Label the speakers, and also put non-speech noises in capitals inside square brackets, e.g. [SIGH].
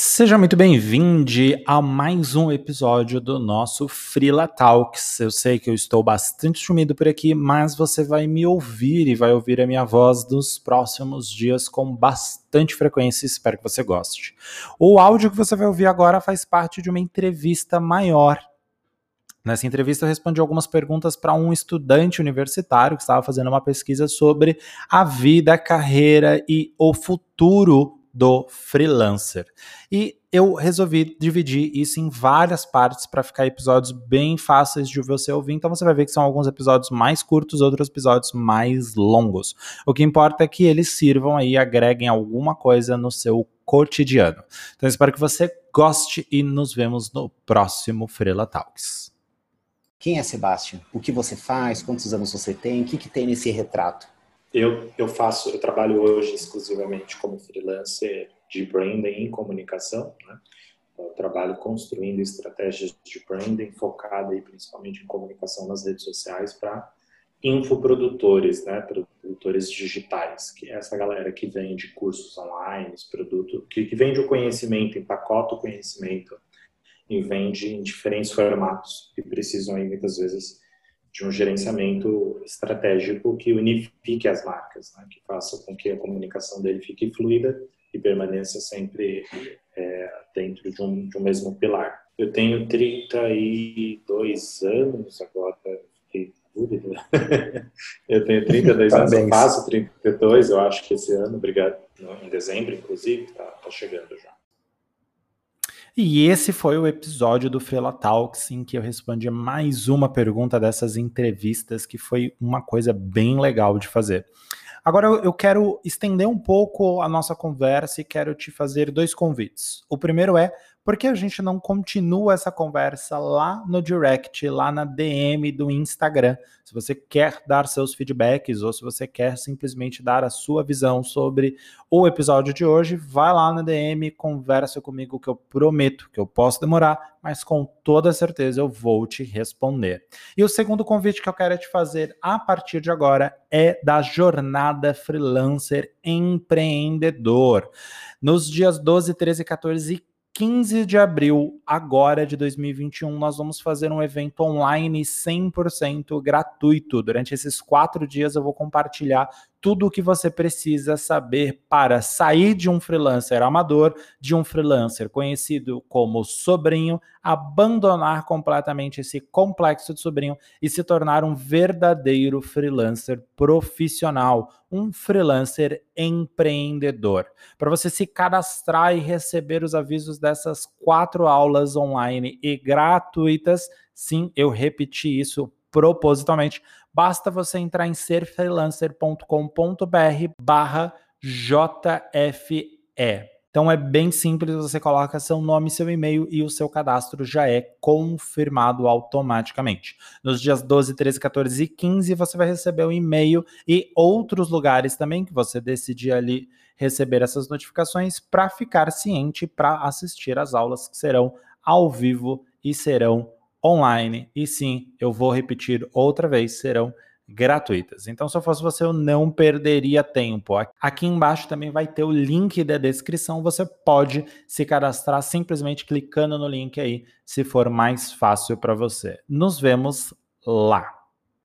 Speaker 1: Seja muito bem-vindo a mais um episódio do nosso Freela Talks. Eu sei que eu estou bastante sumido por aqui, mas você vai me ouvir e vai ouvir a minha voz nos próximos dias com bastante frequência. Espero que você goste. O áudio que você vai ouvir agora faz parte de uma entrevista maior. Nessa entrevista eu respondi algumas perguntas para um estudante universitário que estava fazendo uma pesquisa sobre a vida, a carreira e o futuro do freelancer. E eu resolvi dividir isso em várias partes para ficar episódios bem fáceis de você ouvir. Então você vai ver que são alguns episódios mais curtos, outros episódios mais longos. O que importa é que eles sirvam aí, agreguem alguma coisa no seu cotidiano. Então espero que você goste e nos vemos no próximo Freela Talks.
Speaker 2: Quem é Sebastião? O que você faz? Quantos anos você tem? O que, que tem nesse retrato?
Speaker 3: Eu, eu faço, eu trabalho hoje exclusivamente como freelancer de branding em comunicação, né? Eu trabalho construindo estratégias de branding focada aí principalmente em comunicação nas redes sociais para infoprodutores, né, produtores digitais, que é essa galera que vende cursos online, produto, que, que vende o conhecimento, empacota o conhecimento e vende em diferentes formatos e precisam aí muitas vezes de um gerenciamento estratégico que unifique as marcas, né? que faça com que a comunicação dele fique fluida e permaneça sempre é, dentro de um, de um mesmo pilar. Eu tenho 32 anos agora, fiquei dúvida. [LAUGHS] eu tenho 32 anos, eu faço 32, eu acho que esse ano, obrigado, em dezembro, inclusive, tá, tá chegando já.
Speaker 1: E esse foi o episódio do Freela Talks em que eu respondi mais uma pergunta dessas entrevistas, que foi uma coisa bem legal de fazer. Agora eu quero estender um pouco a nossa conversa e quero te fazer dois convites. O primeiro é por que a gente não continua essa conversa lá no direct, lá na DM do Instagram? Se você quer dar seus feedbacks ou se você quer simplesmente dar a sua visão sobre o episódio de hoje, vai lá na DM, conversa comigo que eu prometo que eu posso demorar, mas com toda certeza eu vou te responder. E o segundo convite que eu quero te fazer a partir de agora é da jornada freelancer empreendedor. Nos dias 12, 13, 14 e 15 de abril, agora de 2021, nós vamos fazer um evento online 100% gratuito. Durante esses quatro dias, eu vou compartilhar tudo o que você precisa saber para sair de um freelancer amador, de um freelancer conhecido como sobrinho, abandonar completamente esse complexo de sobrinho e se tornar um verdadeiro freelancer profissional, um freelancer empreendedor. Para você se cadastrar e receber os avisos dessas quatro aulas online e gratuitas, sim, eu repeti isso propositalmente, basta você entrar em serfreelancer.com.br barra JFE. Então é bem simples, você coloca seu nome, seu e-mail e o seu cadastro já é confirmado automaticamente. Nos dias 12, 13, 14 e 15 você vai receber o um e-mail e outros lugares também que você decidir ali receber essas notificações para ficar ciente para assistir às aulas que serão ao vivo e serão online. E sim, eu vou repetir outra vez, serão gratuitas. Então, se eu fosse você, eu não perderia tempo. Aqui embaixo também vai ter o link da descrição. Você pode se cadastrar simplesmente clicando no link aí, se for mais fácil para você. Nos vemos lá.